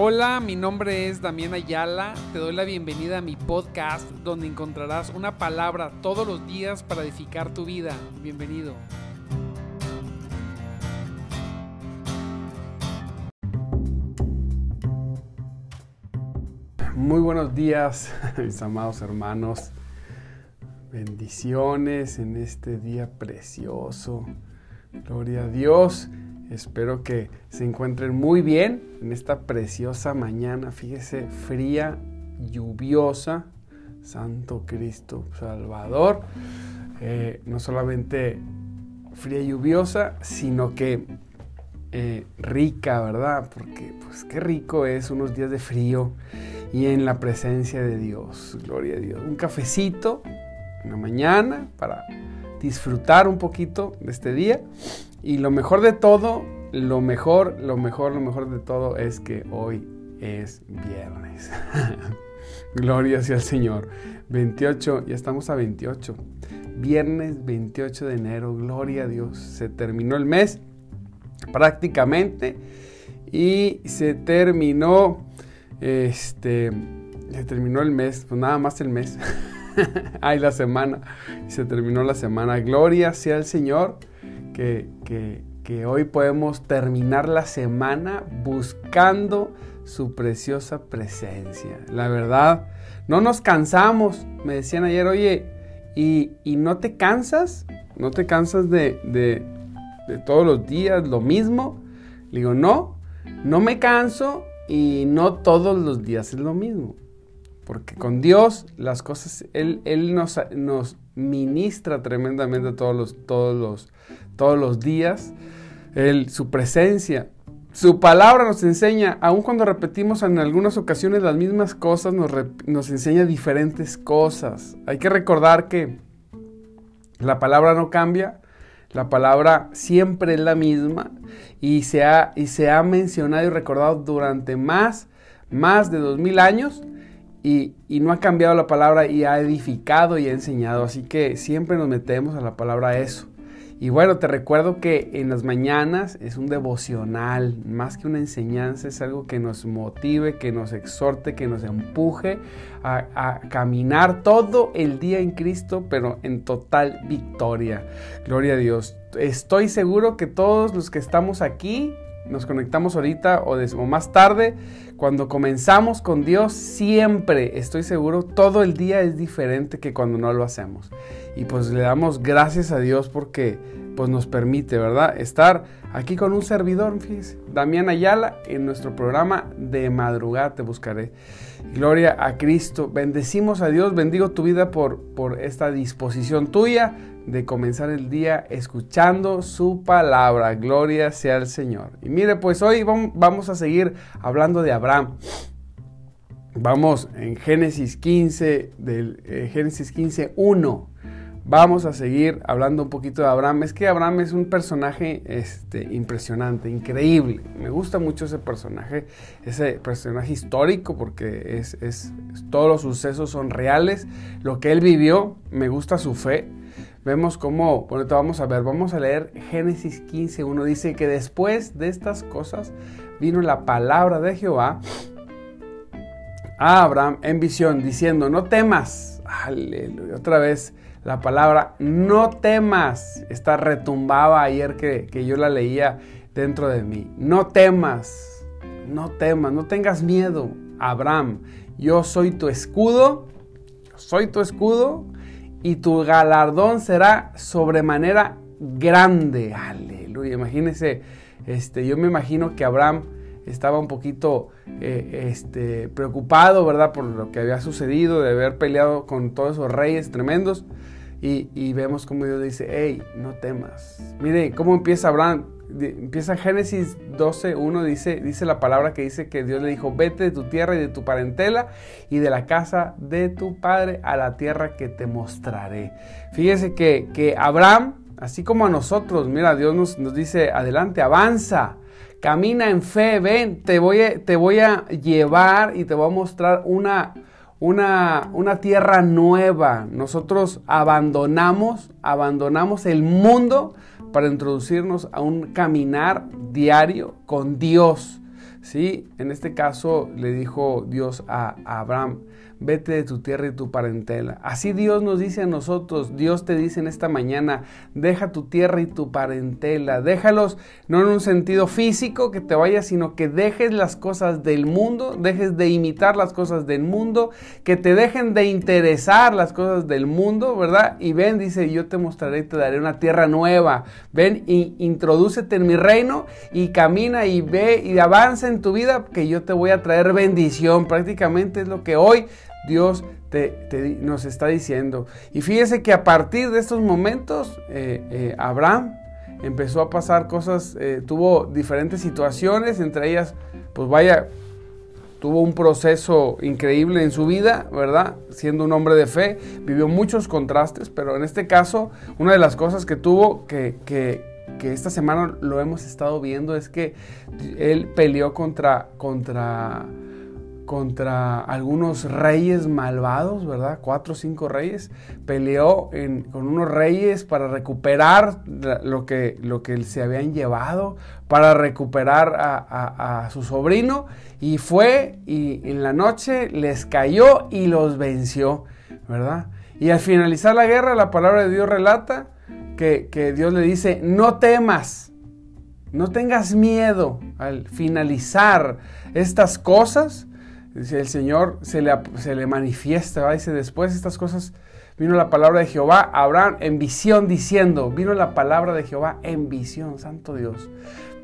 Hola, mi nombre es Damián Ayala. Te doy la bienvenida a mi podcast donde encontrarás una palabra todos los días para edificar tu vida. Bienvenido. Muy buenos días, mis amados hermanos. Bendiciones en este día precioso. Gloria a Dios. Espero que se encuentren muy bien en esta preciosa mañana. Fíjese, fría, lluviosa. Santo Cristo Salvador. Eh, no solamente fría y lluviosa, sino que eh, rica, ¿verdad? Porque pues qué rico es unos días de frío y en la presencia de Dios. Gloria a Dios. Un cafecito en la mañana para disfrutar un poquito de este día. Y lo mejor de todo, lo mejor, lo mejor, lo mejor de todo es que hoy es viernes. Gloria sea al Señor. 28, ya estamos a 28. Viernes 28 de enero, gloria a Dios. Se terminó el mes prácticamente y se terminó este se terminó el mes, pues nada más el mes. Ay, la semana. Se terminó la semana. Gloria sea al Señor que, hoy podemos terminar la semana buscando su preciosa presencia. La verdad, no nos cansamos. Me decían ayer, oye, ¿y, no te cansas? ¿No te cansas de, de, de todos los días lo mismo? Le digo, no, no me canso y no todos los días es lo mismo. Porque con Dios las cosas, Él, él nos, nos, ministra tremendamente todos los, todos los, todos los días. Él, su presencia, su palabra nos enseña, aun cuando repetimos en algunas ocasiones las mismas cosas, nos, enseña diferentes cosas. Hay que recordar que la palabra no cambia, la palabra siempre es la misma y se ha, y se ha mencionado y recordado durante más, más de dos mil años y, no ha cambiado la palabra y ha edificado y ha enseñado. Así que siempre nos metemos a la palabra eso. Y bueno, te recuerdo que en las mañanas es un devocional, más que una enseñanza, es algo que nos motive, que nos exhorte, que nos empuje a, a, caminar todo el día en Cristo, pero en total victoria. Gloria a Dios. Estoy seguro que todos los que estamos aquí nos conectamos ahorita o, o, más tarde, cuando comenzamos con Dios, siempre, estoy seguro, todo el día es diferente que cuando no lo hacemos. Y pues le damos gracias a Dios porque pues nos permite, ¿verdad? Estar aquí con un servidor, Damián Ayala, en nuestro programa de madrugada te buscaré. Gloria a Cristo. Bendecimos a Dios, bendigo tu vida por, por esta disposición tuya de comenzar el día escuchando su palabra. Gloria sea al Señor. Y mire, pues hoy vamos a seguir hablando de Abraham. Vamos en Génesis 15, del eh, Génesis 15, 1. Vamos a seguir hablando un poquito de Abraham. Es que Abraham es un personaje este, impresionante, increíble. Me gusta mucho ese personaje, ese personaje histórico, porque es, es, todos los sucesos son reales. Lo que él vivió, me gusta su fe vemos cómo, bueno, vamos a ver, vamos a leer Génesis 15, uno. Dice que después de estas cosas vino la palabra de Jehová a Abraham en visión, diciendo, no temas, aleluya, otra vez la palabra, no temas, esta retumbaba ayer que, que yo la leía dentro de mí, no temas, no temas, no tengas miedo, Abraham, yo soy tu escudo, soy tu escudo, y tu galardón será sobremanera grande. Aleluya. Imagínese, este, yo me imagino que Abraham estaba un poquito eh, este, preocupado, ¿verdad? Por lo que había sucedido, de haber peleado con todos esos reyes tremendos. Y, y vemos como Dios dice, hey, no temas. Mire cómo empieza Abraham empieza Génesis 12, 1, dice, dice la palabra que dice que Dios le dijo, vete de tu tierra y de tu parentela y de la casa de tu padre a la tierra que te mostraré. Fíjese que, que Abraham, así como a nosotros, mira, Dios nos, nos, dice, adelante, avanza, camina en fe, ven, te voy, a, te voy a llevar y te voy a mostrar una, una, una, tierra nueva. Nosotros abandonamos, abandonamos el mundo para introducirnos a un caminar diario con Dios. ¿Sí? En este caso le dijo Dios a, Abraham, vete de tu tierra y tu parentela. Así Dios nos dice a nosotros, Dios te dice en esta mañana, deja tu tierra y tu parentela, déjalos no en un sentido físico que te vayas, sino que dejes las cosas del mundo, dejes de imitar las cosas del mundo, que te dejen de interesar las cosas del mundo, ¿verdad? Y ven, dice, yo te mostraré y te daré una tierra nueva. Ven y introdúcete en mi reino y camina y ve y avanza en tu vida que yo te voy a traer bendición. Prácticamente es lo que hoy Dios te, nos está diciendo. Y fíjese que a partir de estos momentos, eh, eh, Abraham empezó a pasar cosas, eh, tuvo diferentes situaciones, entre ellas, pues vaya, tuvo un proceso increíble en su vida, ¿verdad? Siendo un hombre de fe, vivió muchos contrastes, pero en este caso, una de las cosas que tuvo que, que, que esta semana lo hemos estado viendo es que él peleó contra, contra contra algunos reyes malvados, ¿verdad? Cuatro o cinco reyes. Peleó con unos reyes para recuperar lo que, lo que se habían llevado, para recuperar a, su sobrino. Y fue y en la noche les cayó y los venció, ¿verdad? Y al finalizar la guerra, la palabra de Dios relata que, Dios le dice, no temas, no tengas miedo al finalizar estas cosas el Señor se le, se le manifiesta, dice, después de estas cosas vino la palabra de Jehová a Abraham en visión diciendo, vino la palabra de Jehová en visión, santo Dios.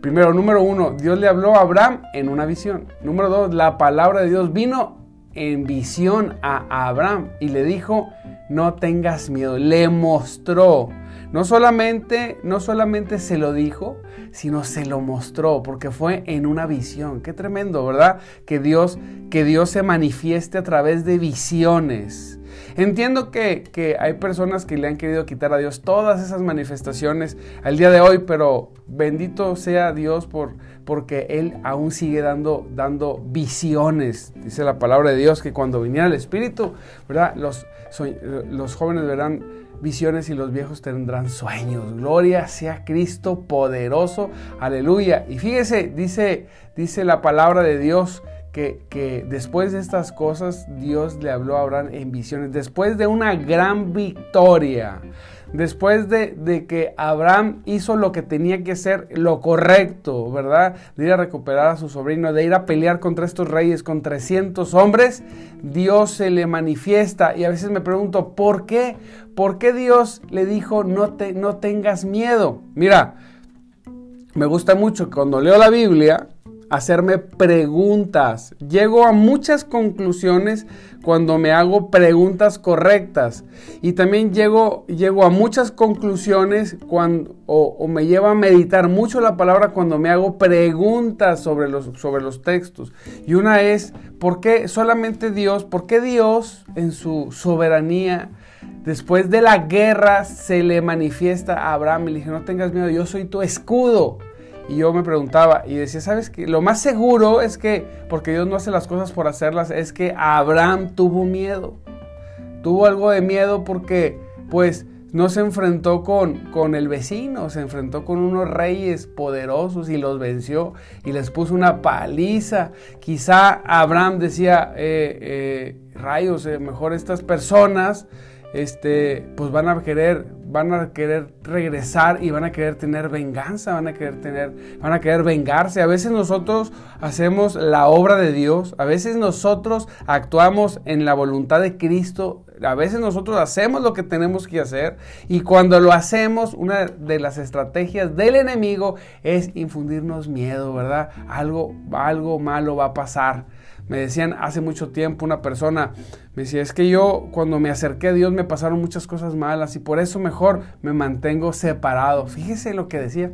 Primero, número uno, Dios le habló a Abraham en una visión. Número dos, la palabra de Dios vino en visión a Abraham y le dijo, no tengas miedo. Le mostró no solamente, no solamente se lo dijo, sino se lo mostró, porque fue en una visión. Qué tremendo, ¿verdad? Que Dios, que Dios se manifieste a través de visiones. Entiendo que, que, hay personas que le han querido quitar a Dios todas esas manifestaciones al día de hoy, pero bendito sea Dios por, porque Él aún sigue dando, dando visiones. Dice la palabra de Dios que cuando viniera el Espíritu, ¿verdad? Los, los jóvenes verán visiones y los viejos tendrán sueños. Gloria sea Cristo poderoso. Aleluya. Y fíjese, dice, dice la palabra de Dios que, que, después de estas cosas Dios le habló a Abraham en visiones. Después de una gran victoria después de, que Abraham hizo lo que tenía que hacer, lo correcto, ¿verdad? De ir a recuperar a su sobrino, de ir a pelear contra estos reyes, con 300 hombres, Dios se le manifiesta. Y a veces me pregunto, ¿por qué? ¿Por qué Dios le dijo, no, te, no tengas miedo? Mira, me gusta mucho cuando leo la Biblia, hacerme preguntas. Llego a muchas conclusiones cuando me hago preguntas correctas. Y también llego, llego a muchas conclusiones cuando, o, me lleva a meditar mucho la palabra cuando me hago preguntas sobre los, sobre los textos. Y una es, ¿por qué solamente Dios, por qué Dios en su soberanía, después de la guerra, se le manifiesta a Abraham y le dije, no tengas miedo, yo soy tu escudo? Y yo me preguntaba y decía, ¿sabes qué? Lo más seguro es que, porque Dios no hace las cosas por hacerlas, es que Abraham tuvo miedo. Tuvo algo de miedo porque, pues, no se enfrentó con, con el vecino, se enfrentó con unos reyes poderosos y los venció y les puso una paliza. Quizá Abraham decía, eh, eh, rayos, eh, mejor estas personas este, pues van a querer, van a querer regresar y van a querer tener venganza, van a querer tener, van a querer vengarse. A veces nosotros hacemos la obra de Dios, a veces nosotros actuamos en la voluntad de Cristo, a veces nosotros hacemos lo que tenemos que hacer y cuando lo hacemos, una de las estrategias del enemigo es infundirnos miedo, ¿verdad? Algo, algo malo va a pasar. Me decían hace mucho tiempo una persona, me decía, es que yo cuando me acerqué a Dios me pasaron muchas cosas malas y por eso mejor me mantengo separado. Fíjese lo que decía.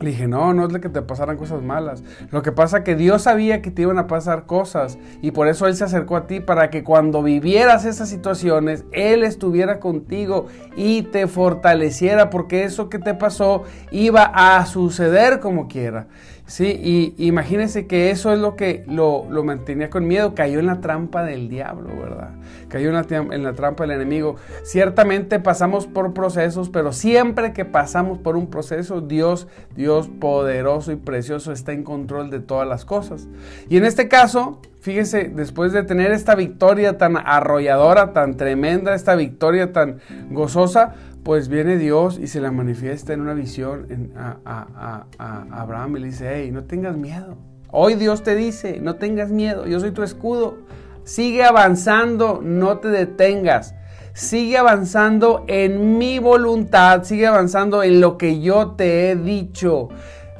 Le dije, no, no es de que te pasaran cosas malas. Lo que pasa que Dios sabía que te iban a pasar cosas y por eso Él se acercó a ti para que cuando vivieras esas situaciones, Él estuviera contigo y te fortaleciera porque eso que te pasó iba a suceder como quiera. Sí, y imagínense que eso es lo que lo, mantenía con miedo. Cayó en la trampa del diablo, ¿verdad? Cayó en la, en la, trampa del enemigo. Ciertamente pasamos por procesos, pero siempre que pasamos por un proceso, Dios, Dios poderoso y precioso, está en control de todas las cosas. Y en este caso, fíjese, después de tener esta victoria tan arrolladora, tan tremenda, esta victoria tan gozosa, pues viene Dios y se la manifiesta en una visión a, Abraham y le dice, hey, no tengas miedo. Hoy Dios te dice, no tengas miedo, yo soy tu escudo. Sigue avanzando, no te detengas. Sigue avanzando en mi voluntad, sigue avanzando en lo que yo te he dicho.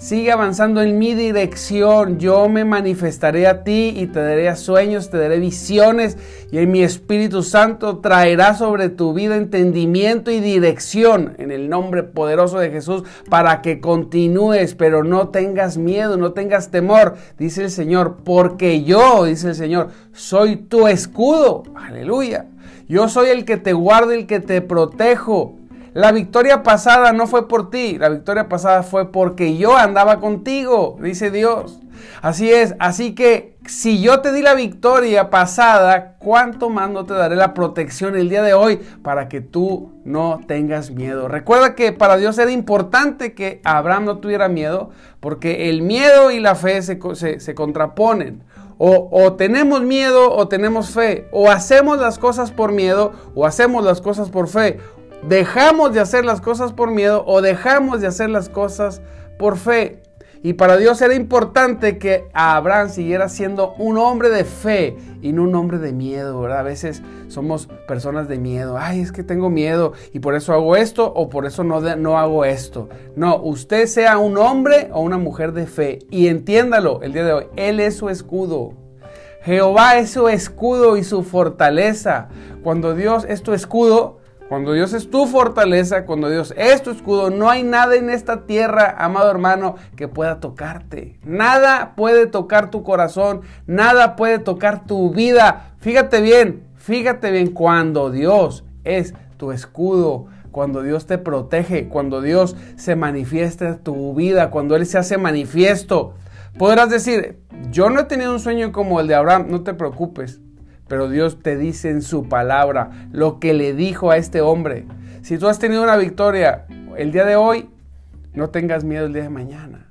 Sigue avanzando en mi dirección. Yo me manifestaré a ti y te daré sueños, te daré visiones y en mi Espíritu Santo traerá sobre tu vida entendimiento y dirección en el nombre poderoso de Jesús para que continúes, pero no tengas miedo, no tengas temor, dice el Señor, porque yo, dice el Señor, soy tu escudo. Aleluya. Yo soy el que te guardo, el que te protejo. La victoria pasada no fue por ti, la victoria pasada fue porque yo andaba contigo, dice Dios. Así es, así que si yo te di la victoria pasada, ¿cuánto más no te daré la protección el día de hoy para que tú no tengas miedo? Recuerda que para Dios era importante que Abraham no tuviera miedo, porque el miedo y la fe se, se contraponen. O, o, tenemos miedo o tenemos fe. O hacemos las cosas por miedo o hacemos las cosas por fe dejamos de hacer las cosas por miedo o dejamos de hacer las cosas por fe. Y para Dios era importante que Abraham siguiera siendo un hombre de fe y no un hombre de miedo, ¿verdad? A veces somos personas de miedo. Ay, es que tengo miedo y por eso hago esto o por eso no, no hago esto. No, usted sea un hombre o una mujer de fe y entiéndalo el día de hoy. Él es su escudo. Jehová es su escudo y su fortaleza. Cuando Dios es tu escudo, cuando Dios es tu fortaleza, cuando Dios es tu escudo, no hay nada en esta tierra, amado hermano, que pueda tocarte. Nada puede tocar tu corazón, nada puede tocar tu vida. Fíjate bien, fíjate bien, cuando Dios es tu escudo, cuando Dios te protege, cuando Dios se manifiesta en tu vida, cuando Él se hace manifiesto. Podrás decir, yo no he tenido un sueño como el de Abraham, no te preocupes pero Dios te dice en su palabra lo que le dijo a este hombre. Si tú has tenido una victoria el día de hoy, no tengas miedo el día de mañana.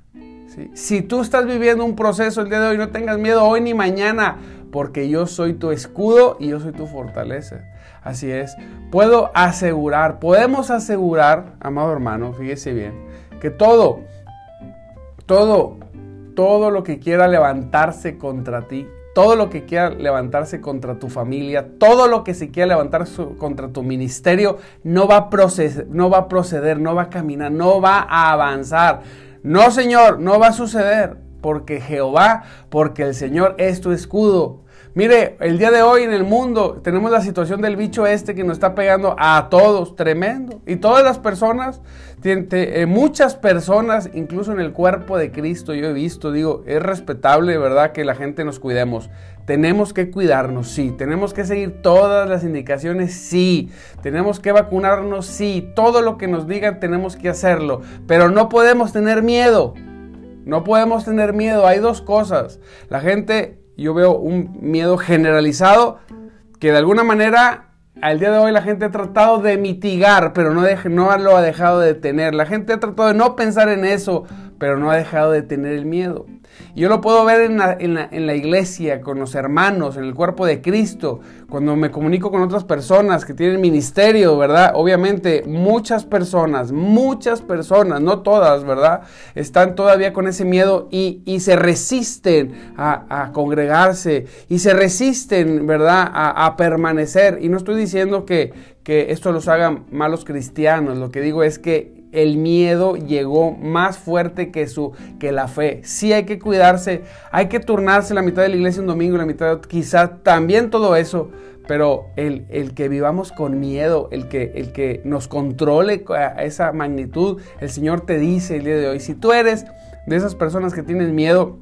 Si tú estás viviendo un proceso el día de hoy, no tengas miedo hoy ni mañana, porque yo soy tu escudo y yo soy tu fortaleza. Así es, puedo asegurar, podemos asegurar, amado hermano, fíjese bien, que todo, todo, todo lo que quiera levantarse contra ti, todo lo que quiera levantarse contra tu familia, todo lo que se quiera levantar contra tu ministerio, no va, a proceder, no va a proceder, no va a caminar, no va a avanzar. No, Señor, no va a suceder, porque Jehová, porque el Señor es tu escudo. Mire, el día de hoy en el mundo tenemos la situación del bicho este que nos está pegando a todos, tremendo. Y todas las personas, eh, muchas personas, incluso en el cuerpo de Cristo, yo he visto, digo, es respetable, ¿verdad? Que la gente nos cuidemos. Tenemos que cuidarnos, sí. Tenemos que seguir todas las indicaciones, sí. Tenemos que vacunarnos, sí. Todo lo que nos digan tenemos que hacerlo. Pero no podemos tener miedo. No podemos tener miedo. Hay dos cosas. La gente yo veo un miedo generalizado que de alguna manera al día de hoy la gente ha tratado de mitigar, pero no, lo ha dejado de tener. La gente ha tratado de no pensar en eso, pero no ha dejado de tener el miedo. Yo lo puedo ver en la, iglesia, con los hermanos, en el cuerpo de Cristo, cuando me comunico con otras personas que tienen ministerio, ¿verdad? Obviamente muchas personas, muchas personas, no todas, ¿verdad? Están todavía con ese miedo y, se resisten a, congregarse y se resisten, ¿verdad? A, permanecer. Y no estoy diciendo que, que esto los haga malos cristianos, lo que digo es que el miedo llegó más fuerte que, su, que la fe. Sí hay que cuidarse, hay que turnarse la mitad de la iglesia un domingo, la mitad, quizá también todo eso, pero el, el, que vivamos con miedo, el que, el que nos controle a esa magnitud, el Señor te dice el día de hoy, si tú eres de esas personas que tienen miedo,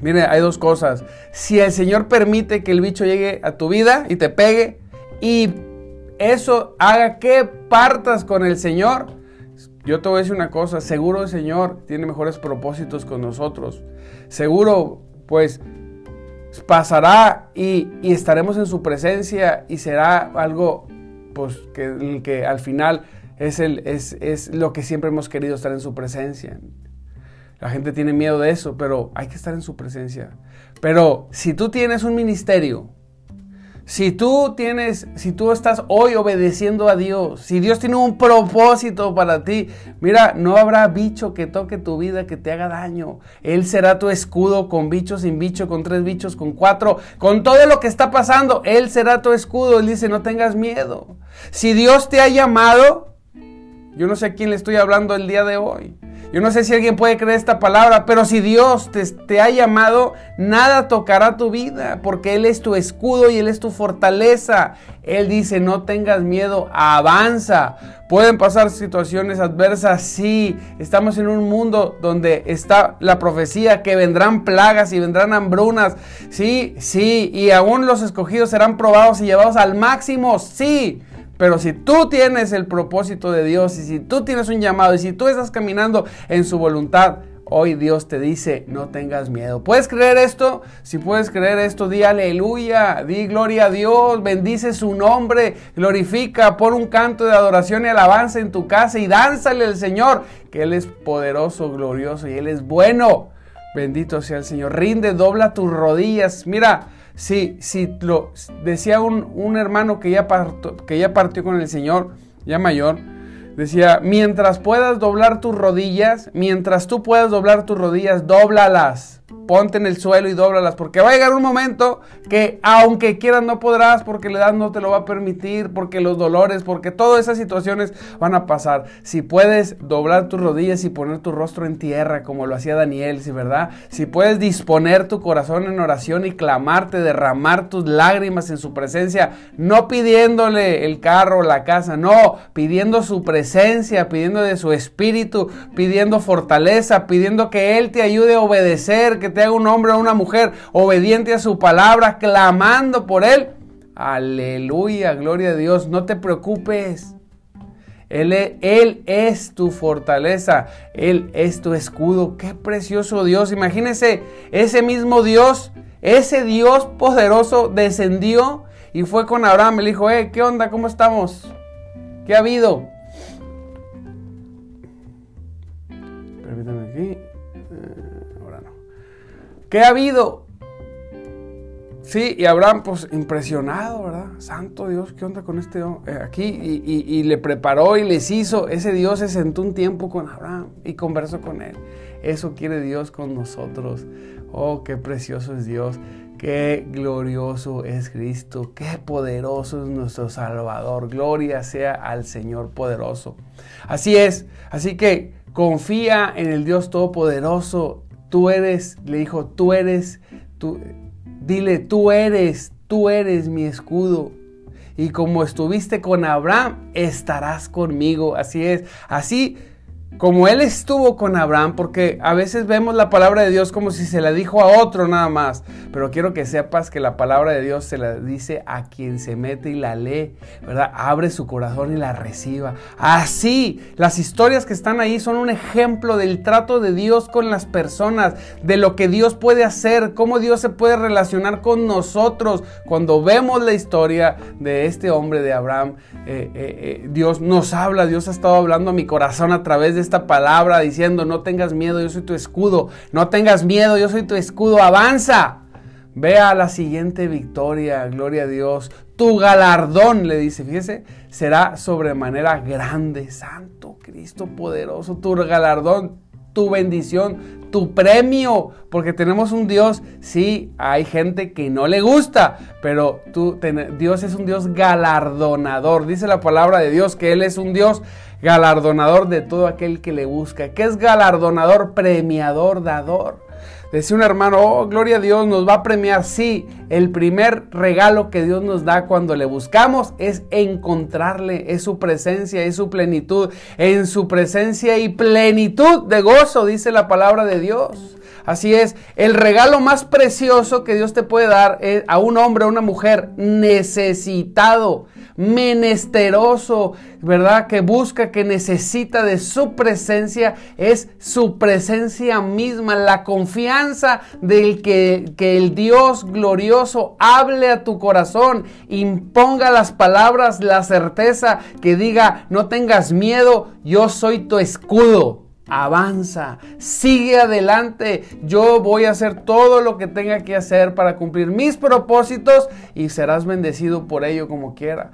mire, hay dos cosas. Si el Señor permite que el bicho llegue a tu vida y te pegue y eso haga que partas con el Señor, yo te voy a decir una cosa, seguro el Señor tiene mejores propósitos con nosotros. Seguro, pues, pasará y, estaremos en su presencia y será algo, pues, que, que al final es, el, es, es lo que siempre hemos querido, estar en su presencia. La gente tiene miedo de eso, pero hay que estar en su presencia. Pero si tú tienes un ministerio, si tú tienes, si tú estás hoy obedeciendo a Dios, si Dios tiene un propósito para ti, mira, no habrá bicho que toque tu vida que te haga daño. Él será tu escudo con bicho, sin bicho, con tres bichos, con cuatro, con todo lo que está pasando. Él será tu escudo. Él dice, no tengas miedo. Si Dios te ha llamado, yo no sé a quién le estoy hablando el día de hoy. Yo no sé si alguien puede creer esta palabra, pero si Dios te, ha llamado, nada tocará tu vida, porque Él es tu escudo y Él es tu fortaleza. Él dice, no tengas miedo, avanza. Pueden pasar situaciones adversas, sí. Estamos en un mundo donde está la profecía que vendrán plagas y vendrán hambrunas, sí, sí. Y aún los escogidos serán probados y llevados al máximo, sí. Pero si tú tienes el propósito de Dios y si tú tienes un llamado y si tú estás caminando en su voluntad, hoy Dios te dice, no tengas miedo. ¿Puedes creer esto? Si puedes creer esto, di aleluya, di gloria a Dios, bendice su nombre, glorifica, pon un canto de adoración y alabanza en tu casa y dánzale al Señor, que Él es poderoso, glorioso y Él es bueno. Bendito sea el Señor. Rinde, dobla tus rodillas. Mira, si, si lo decía un, hermano que ya, que ya partió con el Señor, ya mayor, decía, mientras puedas doblar tus rodillas, mientras tú puedas doblar tus rodillas, dóblalas ponte en el suelo y dóblalas, porque va a llegar un momento que aunque quieras no podrás, porque la edad no te lo va a permitir, porque los dolores, porque todas esas situaciones van a pasar. Si puedes doblar tus rodillas y poner tu rostro en tierra, como lo hacía Daniel, ¿sí verdad? Si puedes disponer tu corazón en oración y clamarte, derramar tus lágrimas en su presencia, no pidiéndole el carro o la casa, no, pidiendo su presencia, pidiendo de su espíritu, pidiendo fortaleza, pidiendo que Él te ayude a obedecer, que te haga un hombre o una mujer obediente a su palabra, clamando por Él. Aleluya, gloria a Dios. No te preocupes. Él, e, él, es tu fortaleza, Él es tu escudo. Qué precioso Dios. Imagínese, ese mismo Dios, ese Dios poderoso descendió y fue con Abraham. Le dijo, eh, ¿qué onda? ¿Cómo estamos? ¿Qué ha habido? Permítame aquí. ¿Qué ha habido? Sí, y Abraham, pues impresionado, ¿verdad? Santo Dios, ¿qué onda con este eh, aquí? Y, le preparó y les hizo. Ese Dios se sentó un tiempo con Abraham y conversó con él. Eso quiere Dios con nosotros. Oh, qué precioso es Dios. Qué glorioso es Cristo. Qué poderoso es nuestro Salvador. Gloria sea al Señor poderoso. Así es. Así que confía en el Dios Todopoderoso Tú eres, le dijo, tú eres, tú, dile, tú eres, tú eres mi escudo. Y como estuviste con Abraham, estarás conmigo. Así es. Así como él estuvo con Abraham, porque a veces vemos la palabra de Dios como si se la dijo a otro nada más, pero quiero que sepas que la palabra de Dios se la dice a quien se mete y la lee, ¿verdad? Abre su corazón y la reciba. Así, las historias que están ahí son un ejemplo del trato de Dios con las personas, de lo que Dios puede hacer, cómo Dios se puede relacionar con nosotros. Cuando vemos la historia de este hombre de Abraham, eh, eh, eh, Dios nos habla, Dios ha estado hablando a mi corazón a través de esta palabra diciendo, no tengas miedo, yo soy tu escudo, no tengas miedo, yo soy tu escudo, avanza. Vea la siguiente victoria, gloria a Dios. Tu galardón, le dice, fíjese, será sobremanera grande, Santo Cristo poderoso. Tu galardón, tu bendición, tu premio, porque tenemos un Dios, sí, hay gente que no le gusta, pero tú, Dios es un Dios galardonador. Dice la palabra de Dios que Él es un Dios galardonador de todo aquel que le busca. ¿Qué es galardonador? Premiador, dador. Decía un hermano, oh, gloria a Dios, nos va a premiar. Sí, el primer regalo que Dios nos da cuando le buscamos es encontrarle, es su presencia, es su plenitud. En su presencia y plenitud de gozo, dice la palabra de Dios. Así es, el regalo más precioso que Dios te puede dar es a un hombre, a una mujer necesitado menesteroso, ¿verdad? Que busca, que necesita de su presencia, es su presencia misma, la confianza del que, que el Dios glorioso hable a tu corazón, imponga las palabras, la certeza que diga, no tengas miedo, yo soy tu escudo avanza, sigue adelante. Yo voy a hacer todo lo que tenga que hacer para cumplir mis propósitos y serás bendecido por ello como quiera.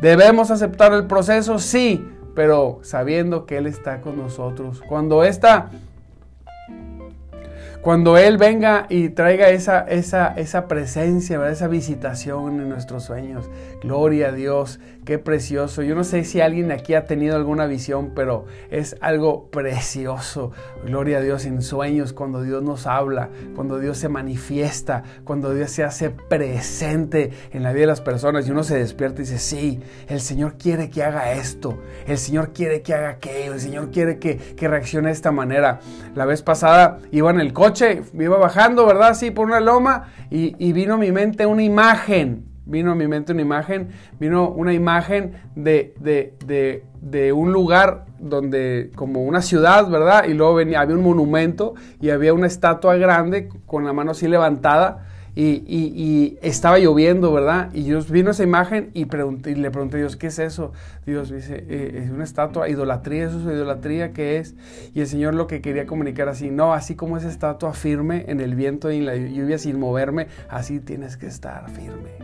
¿Debemos aceptar el proceso? Sí, pero sabiendo que Él está con nosotros. Cuando esta cuando Él venga y traiga esa, esa, esa presencia, esa visitación en nuestros sueños. Gloria a Dios, qué precioso. Yo no sé si alguien aquí ha tenido alguna visión, pero es algo precioso. Gloria a Dios en sueños, cuando Dios nos habla, cuando Dios se manifiesta, cuando Dios se hace presente en la vida de las personas y uno se despierta y dice, sí, el Señor quiere que haga esto, el Señor quiere que haga aquello, el Señor quiere que, que reaccione de esta manera. La vez pasada iba en el coche me iba bajando, ¿verdad? Así por una loma y, vino a mi mente una imagen. Vino a mi mente una imagen, vino una imagen de, de, un lugar donde, como una ciudad, ¿verdad? Y luego venía, había un monumento y había una estatua grande con la mano así levantada y, estaba lloviendo, ¿verdad? Y Dios vino esa imagen y, le pregunté a Dios, ¿qué es eso? Dios dice, eh, es una estatua, idolatría, eso es idolatría, ¿qué es? Y el Señor lo que quería comunicar así, no, así como esa estatua firme en el viento y en la lluvia sin moverme, así tienes que estar firme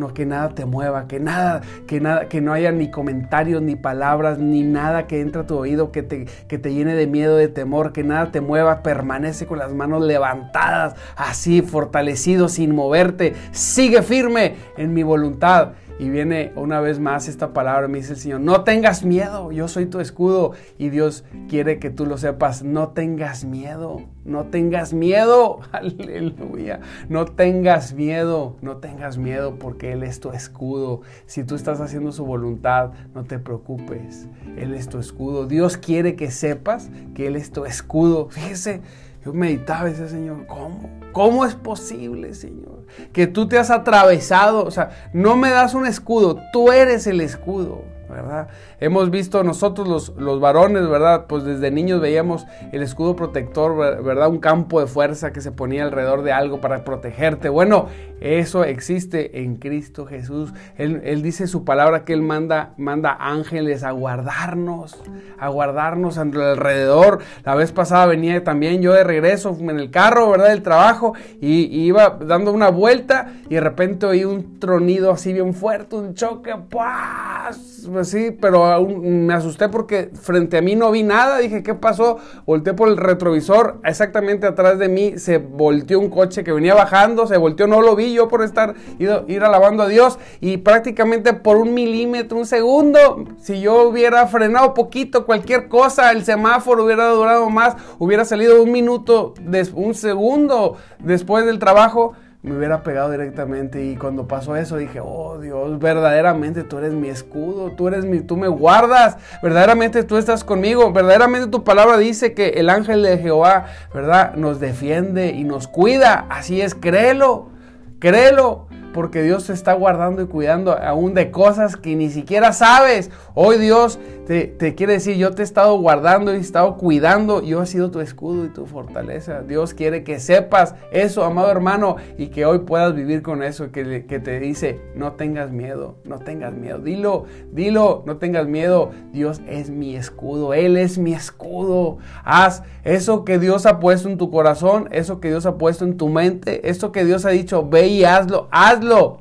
no que nada te mueva, que nada, que nada, que no haya ni comentarios, ni palabras, ni nada que entre a tu oído que te, que te llene de miedo, de temor, que nada te mueva, permanece con las manos levantadas, así, fortalecido, sin moverte, sigue firme en mi voluntad. Y viene una vez más esta palabra, me dice el Señor, no tengas miedo, yo soy tu escudo. Y Dios quiere que tú lo sepas, no tengas miedo, no tengas miedo, aleluya, no tengas miedo, no tengas miedo porque Él es tu escudo. Si tú estás haciendo su voluntad, no te preocupes, Él es tu escudo. Dios quiere que sepas que Él es tu escudo. Fíjese, yo meditaba ese Señor, ¿cómo? ¿Cómo es posible, Señor? Que tú te has atravesado, o sea, no me das un escudo, tú eres el escudo. ¿Verdad? Hemos visto nosotros los, los, varones, ¿verdad? Pues desde niños veíamos el escudo protector, ¿verdad? Un campo de fuerza que se ponía alrededor de algo para protegerte. Bueno, eso existe en Cristo Jesús. Él, dice su palabra que Él manda, manda ángeles a guardarnos, a guardarnos alrededor. La vez pasada venía también yo de regreso en el carro, ¿verdad? Del trabajo y, iba dando una vuelta y de repente oí un tronido así bien fuerte, un choque, ¡paz! Sí, pero me asusté porque frente a mí no vi nada. Dije, ¿qué pasó? Volteé por el retrovisor. Exactamente atrás de mí se volteó un coche que venía bajando. Se volteó, no lo vi yo por estar ir alabando a Dios. Y prácticamente por un milímetro, un segundo, si yo hubiera frenado poquito, cualquier cosa, el semáforo hubiera durado más, hubiera salido un minuto, un segundo después del trabajo me hubiera pegado directamente y cuando pasó eso dije, oh Dios, verdaderamente tú eres mi escudo, tú eres mi, tú me guardas, verdaderamente tú estás conmigo, verdaderamente tu palabra dice que el ángel de Jehová, ¿verdad? Nos defiende y nos cuida, así es, créelo, créelo porque Dios te está guardando y cuidando aún de cosas que ni siquiera sabes. Hoy Dios te, quiere decir, yo te he estado guardando y he estado cuidando, yo he sido tu escudo y tu fortaleza. Dios quiere que sepas eso, amado hermano, y que hoy puedas vivir con eso, que, te dice, no tengas miedo, no tengas miedo. Dilo, dilo, no tengas miedo. Dios es mi escudo, Él es mi escudo. Haz eso que Dios ha puesto en tu corazón, eso que Dios ha puesto en tu mente, eso que Dios ha dicho, ve y hazlo, haz hazlo.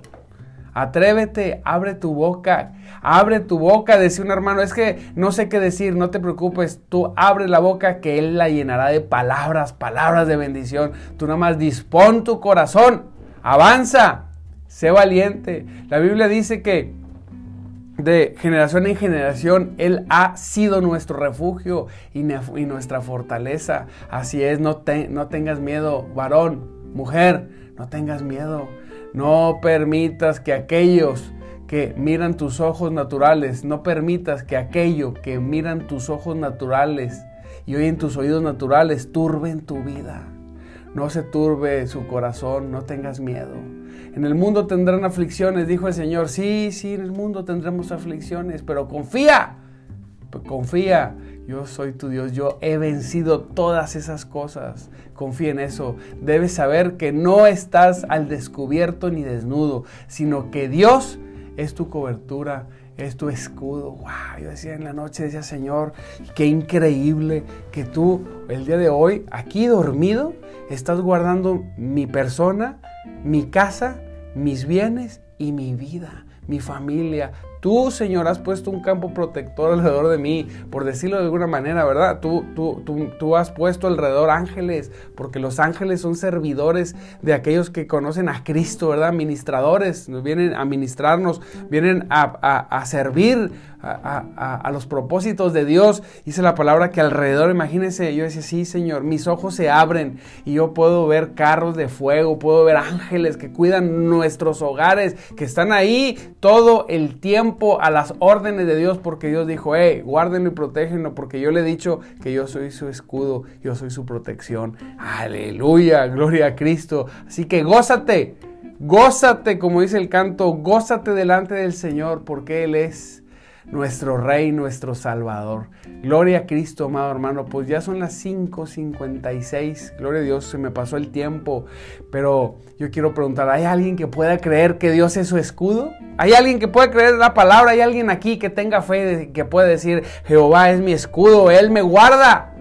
Atrévete, abre tu boca, abre tu boca, decía un hermano, es que no sé qué decir, no te preocupes, tú abre la boca que Él la llenará de palabras, palabras de bendición. Tú nada más dispón tu corazón, avanza, sé valiente. La Biblia dice que de generación en generación, Él ha sido nuestro refugio y, nuestra fortaleza. Así es, no, no tengas miedo, varón, mujer, no tengas miedo. No permitas que aquellos que miran tus ojos naturales, no permitas que aquello que miran tus ojos naturales y oyen tus oídos naturales turben tu vida. No se turbe su corazón, no tengas miedo. En el mundo tendrán aflicciones, dijo el Señor. Sí, sí, en el mundo tendremos aflicciones, pero confía, confía. Yo soy tu Dios, yo he vencido todas esas cosas. Confía en eso. Debes saber que no estás al descubierto ni desnudo, sino que Dios es tu cobertura, es tu escudo. Wow, yo decía en la noche, decía Señor, qué increíble que tú el día de hoy, aquí dormido, estás guardando mi persona, mi casa, mis bienes y mi vida, mi familia, Tú, Señor, has puesto un campo protector alrededor de mí, por decirlo de alguna manera, ¿verdad? Tú, tú, tú, tú, has puesto alrededor ángeles, porque los ángeles son servidores de aquellos que conocen a Cristo, ¿verdad? Ministradores, nos vienen a ministrarnos, vienen a, a servir a, los propósitos de Dios. Dice la palabra que alrededor, imagínense, yo decía, sí, Señor, mis ojos se abren y yo puedo ver carros de fuego, puedo ver ángeles que cuidan nuestros hogares, que están ahí todo el tiempo a las órdenes de Dios, porque Dios dijo, hey, guárdenlo y protégenlo, porque yo le he dicho que yo soy su escudo, yo soy su protección. Aleluya, gloria a Cristo. Así que gózate. Gózate, como dice el canto, gózate delante del Señor porque Él es nuestro Rey, nuestro Salvador. Gloria a Cristo, amado hermano. Pues ya son las 5.56. Gloria a Dios, se me pasó el tiempo. Pero yo quiero preguntar, ¿hay alguien que pueda creer que Dios es su escudo? ¿Hay alguien que pueda creer la palabra? ¿Hay alguien aquí que tenga fe, que pueda decir, Jehová es mi escudo, Él me guarda?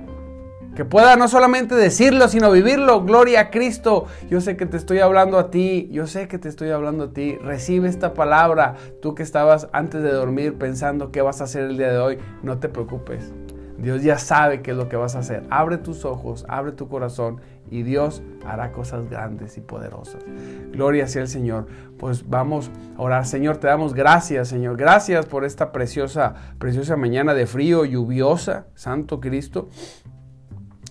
Que pueda no solamente decirlo, sino vivirlo. Gloria a Cristo. Yo sé que te estoy hablando a ti, yo sé que te estoy hablando a ti. Recibe esta palabra. Tú que estabas antes de dormir pensando qué vas a hacer el día de hoy, no te preocupes. Dios ya sabe qué es lo que vas a hacer. Abre tus ojos, abre tu corazón y Dios hará cosas grandes y poderosas. Gloria sea el Señor. Pues vamos a orar. Señor, te damos gracias, Señor. Gracias por esta preciosa, preciosa mañana de frío, lluviosa, Santo Cristo.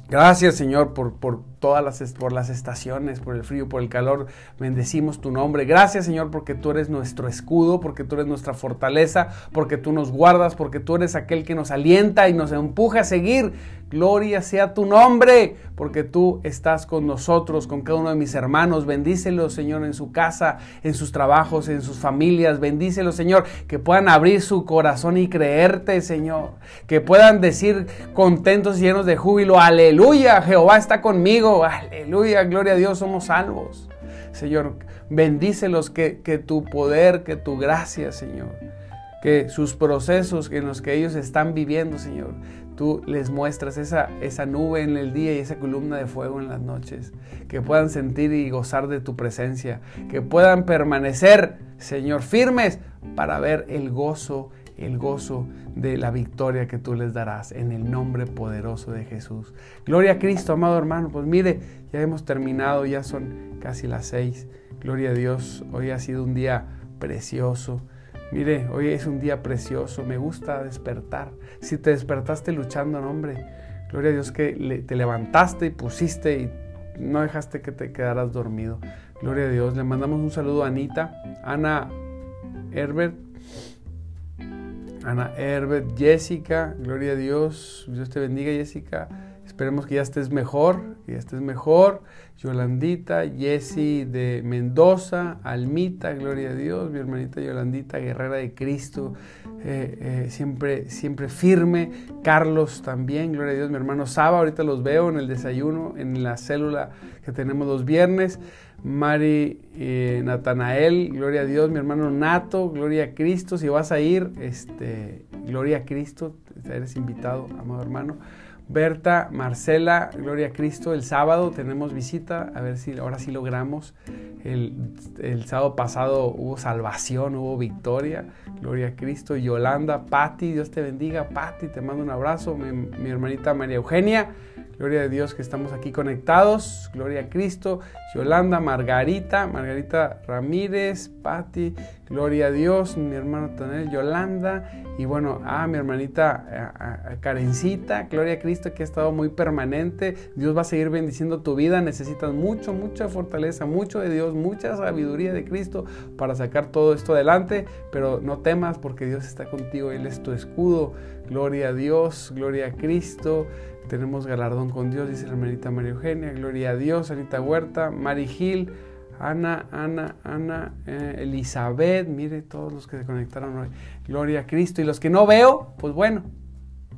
Gracias, Señor, por, por todas las, por las estaciones, por el frío, por el calor. Bendecimos tu nombre. Gracias, Señor, porque tú eres nuestro escudo, porque tú eres nuestra fortaleza, porque tú nos guardas, porque tú eres aquel que nos alienta y nos empuja a seguir. Gloria sea tu nombre, porque tú estás con nosotros, con cada uno de mis hermanos. Bendícelos, Señor, en su casa, en sus trabajos, en sus familias. Bendícelos, Señor, que puedan abrir su corazón y creerte, Señor. Que puedan decir contentos y llenos de júbilo, aleluya, Jehová está conmigo aleluya, gloria a Dios, somos salvos. Señor, bendícelos que, que tu poder, que tu gracia, Señor, que sus procesos en los que ellos están viviendo, Señor, tú les muestras esa, esa nube en el día y esa columna de fuego en las noches, que puedan sentir y gozar de tu presencia, que puedan permanecer, Señor, firmes para ver el gozo el gozo de la victoria que tú les darás en el nombre poderoso de Jesús. Gloria a Cristo, amado hermano. Pues mire, ya hemos terminado, ya son casi las seis. Gloria a Dios, hoy ha sido un día precioso. Mire, hoy es un día precioso, me gusta despertar. Si te despertaste luchando, hombre, gloria a Dios que te levantaste y pusiste y no dejaste que te quedaras dormido. Gloria a Dios. Le mandamos un saludo a Anita, Ana Herbert, Ana Herbert, Jessica, gloria a Dios, Dios te bendiga Jessica, esperemos que ya estés mejor, que ya estés mejor, Yolandita, Jessie de Mendoza, Almita, gloria a Dios, mi hermanita Yolandita, guerrera de Cristo, eh, eh, siempre, siempre firme, Carlos también, gloria a Dios, mi hermano Saba, ahorita los veo en el desayuno, en la célula que tenemos los viernes, Mari eh, Natanael, gloria a Dios, mi hermano Nato, gloria a Cristo. Si vas a ir, este, gloria a Cristo, eres invitado, amado hermano. Berta, Marcela, gloria a Cristo. El sábado tenemos visita, a ver si ahora sí logramos. El, sábado pasado hubo salvación, hubo victoria, gloria a Cristo. Yolanda, Patti, Dios te bendiga. Patti, te mando un abrazo. Mi hermanita María Eugenia, Gloria a Dios que estamos aquí conectados. Gloria a Cristo. Yolanda, Margarita, Margarita Ramírez, Patti. Gloria a Dios. Mi hermano Tonel, Yolanda. Y bueno, ah, mi hermanita Karencita. Gloria a Cristo que ha estado muy permanente. Dios va a seguir bendiciendo tu vida. Necesitas mucho, mucha fortaleza, mucho de Dios, mucha sabiduría de Cristo para sacar todo esto adelante. Pero no temas porque Dios está contigo. Él es tu escudo. Gloria a Dios, gloria a Cristo. Tenemos galardón con Dios, dice la hermanita María Eugenia. Gloria a Dios, Anita Huerta, Mari Gil, Ana, Ana, Ana, eh, Elizabeth, mire todos los que se conectaron hoy. Gloria a Cristo. Y los que no veo, pues bueno,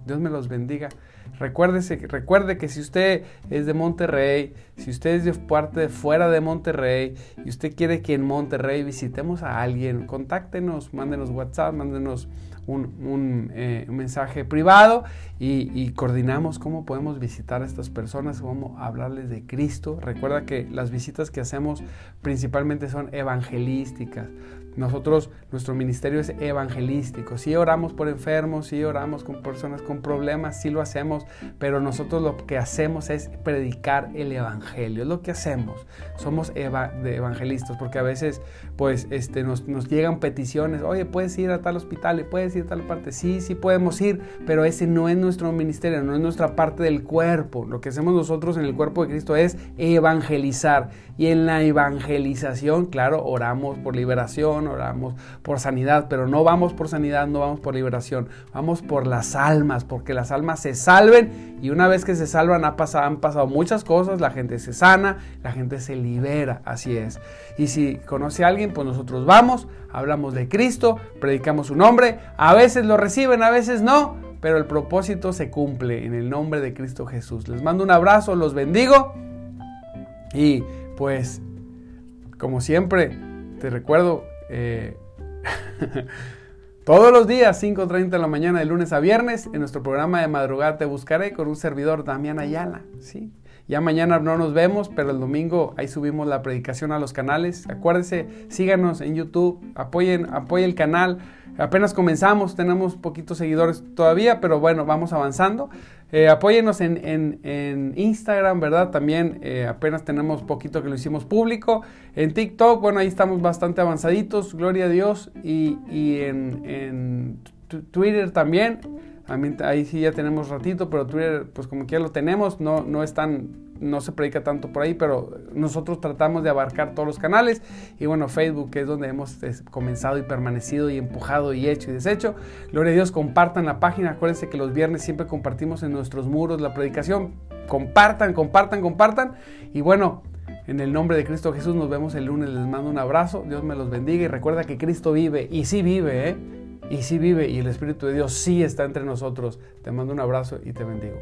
Dios me los bendiga. Recuérdese, recuerde que si usted es de Monterrey, si usted es de parte de fuera de Monterrey y usted quiere que en Monterrey visitemos a alguien, contáctenos, mándenos WhatsApp, mándenos un, eh, mensaje privado y, coordinamos cómo podemos visitar a estas personas, cómo hablarles de Cristo. Recuerda que las visitas que hacemos principalmente son evangelísticas. Nosotros, nuestro ministerio es evangelístico. Sí oramos por enfermos, sí oramos con personas con problemas, sí lo hacemos, pero nosotros lo que hacemos es predicar el evangelio. Es lo que hacemos. Somos evangelistas porque a veces pues este, nos, nos, llegan peticiones. Oye, puedes ir a tal hospital puedes ir a tal parte. Sí, sí podemos ir, pero ese no es nuestro ministerio, no es nuestra parte del cuerpo. Lo que hacemos nosotros en el cuerpo de Cristo es evangelizar. Y en la evangelización, claro, oramos por liberación oramos por sanidad, pero no vamos por sanidad, no vamos por liberación, vamos por las almas, porque las almas se salven y una vez que se salvan ha pasado, han pasado muchas cosas, la gente se sana, la gente se libera, así es. Y si conoce a alguien, pues nosotros vamos, hablamos de Cristo, predicamos su nombre, a veces lo reciben, a veces no, pero el propósito se cumple en el nombre de Cristo Jesús. Les mando un abrazo, los bendigo y pues como siempre te recuerdo eh, todos los días, 5.30 de la mañana, de lunes a viernes, en nuestro programa de madrugada te buscaré con un servidor, Damián Ayala. ¿sí? Ya mañana no nos vemos, pero el domingo ahí subimos la predicación a los canales. Acuérdense, síganos en YouTube, apoyen, apoyen el canal. Apenas comenzamos, tenemos poquitos seguidores todavía, pero bueno, vamos avanzando. Eh, apóyenos en, Instagram, ¿verdad? También eh, apenas tenemos poquito que lo hicimos público. En TikTok, bueno, ahí estamos bastante avanzaditos, gloria a Dios. Y, en, Twitter también. Ahí sí ya tenemos ratito, pero Twitter, pues como que ya lo tenemos, no, no es no se predica tanto por ahí, pero nosotros tratamos de abarcar todos los canales. Y bueno, Facebook es donde hemos comenzado y permanecido y empujado y hecho y deshecho. Gloria a Dios, compartan la página. Acuérdense que los viernes siempre compartimos en nuestros muros la predicación. Compartan, compartan, compartan. Y bueno, en el nombre de Cristo Jesús nos vemos el lunes. Les mando un abrazo. Dios me los bendiga y recuerda que Cristo vive y sí vive, ¿eh? y sí vive y el Espíritu de Dios sí está entre nosotros. Te mando un abrazo y te bendigo.